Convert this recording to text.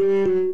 Música